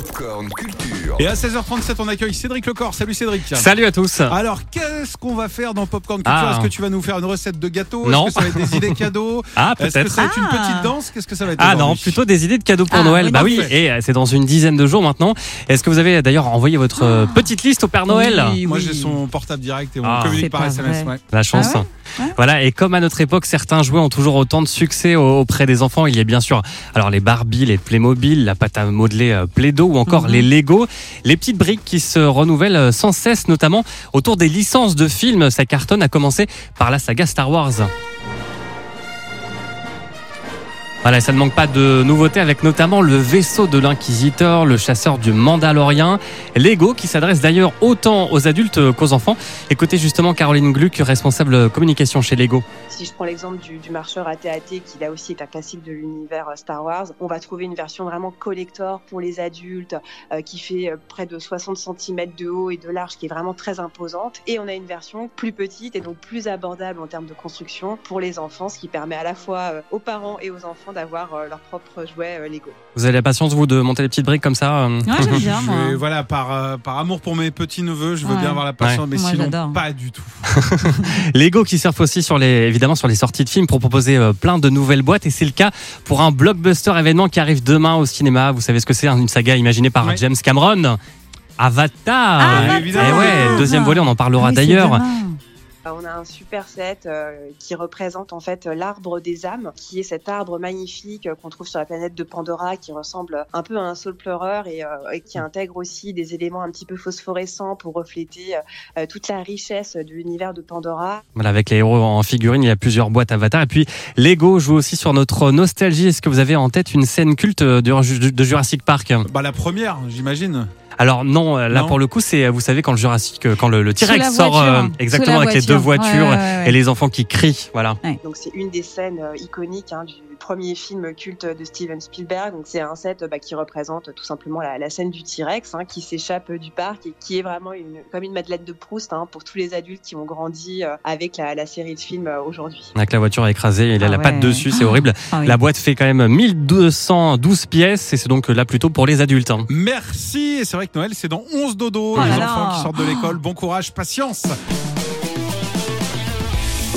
Popcorn Culture. Et à 16h37, on accueille Cédric Lecor. Salut Cédric. Salut à tous. Alors, qu'est-ce qu'on va faire dans Popcorn Culture Ah. Est-ce que tu vas nous faire une recette de gâteau Non. Est-ce que ça va être des idées cadeaux Ah, Est-ce que peut-être. ça va être une Ah. petite danse Qu'est-ce que ça va être Ah non, plutôt des idées de cadeaux pour Ah, Noël. oui, bah oui, et euh, c'est dans une dizaine de jours maintenant. Est-ce que vous avez d'ailleurs envoyé votre euh, petite liste au Père Noël Oui, Moi, j'ai son portable direct et on Ah. communique par SMS. ouais. La chance. Ah ouais Ouais. Voilà, et comme à notre époque, certains jouets ont toujours autant de succès au- auprès des enfants. Il y a bien sûr alors les Barbie, les Playmobil, la pâte à modeler euh, Play-Doh ou encore Mhm. les Lego, les petites briques qui se renouvellent sans cesse, notamment autour des licences de films. Ça cartonne, à commencer par la saga Star Wars. Voilà, ça ne manque pas de nouveautés avec notamment le vaisseau de l'inquisiteur, le chasseur du Mandalorien, Lego qui s'adresse d'ailleurs autant aux adultes qu'aux enfants. Écoutez justement Caroline Gluck, responsable communication chez Lego. Si je prends l'exemple du, marcheur AT-AT, qui là aussi est un classique de l'univers euh, Star Wars, on va trouver une version vraiment collector pour les adultes, euh, qui fait euh, près de 60 cm de haut et de large, qui est vraiment très imposante. Et on a une version plus petite et donc plus abordable en termes de construction pour les enfants, ce qui permet à la fois aux parents et aux enfants d'avoir euh, leur propre jouet euh, Lego. Vous avez la patience vous de monter les petites briques comme ça euh Ouais, j'aime bien, moi. Je- voilà, par, euh, par amour pour mes petits neveux, je veux Ouais. bien avoir la patience, mais Moi, sinon j'adore. pas du tout. Lego qui surfe aussi sur les, évidemment sur les sorties de films pour proposer euh, plein de nouvelles boîtes et c'est le cas pour un blockbuster événement qui arrive demain au cinéma. Vous savez ce que c'est Une saga imaginée par Ouais. James Cameron? Avatar. Avatar. évidemment. Et ouais, deuxième volet, on en parlera Oui, c'est d'ailleurs. Euh, On a un super set euh, qui représente en fait l'arbre des âmes, qui est cet arbre magnifique euh, qu'on trouve sur la planète de Pandora, qui ressemble un peu à un saule pleureur et, euh, et qui intègre aussi des éléments un petit peu phosphorescents pour refléter euh, toute la richesse de l'univers de Pandora. Voilà, avec les héros en figurine, il y a plusieurs boîtes Avatar. Et puis Lego joue aussi sur notre nostalgie. Est-ce que vous avez en tête une scène culte de, de Jurassic Park? Bah, la première, j'imagine. Alors non, euh, là Non. pour le coup, c'est vous savez quand le Jurassic, euh, quand le, T-Rex sort voiture. euh, Sous exactement avec les deux voitures Ouais, ouais, ouais. et les enfants qui crient, voilà. Donc c'est une des scènes euh, iconiques hein, du premier film culte de Steven Spielberg. Donc c'est un set bah, qui représente tout simplement la, la scène du T-Rex hein, qui s'échappe du parc et qui est vraiment une, comme une Madeleine de Proust hein, pour tous les adultes qui ont grandi euh, avec la, la série de films euh, aujourd'hui. Avec la voiture écrasée, il a Ah la ouais. patte dessus, c'est horrible. Ah oui. La boîte fait quand même 1212 pièces et c'est donc là plutôt pour les adultes. hein. Merci. Et c'est vrai que Noël, c'est dans 11 dodo. Oh les là enfants là. qui sortent de l'école. Bon courage, patience.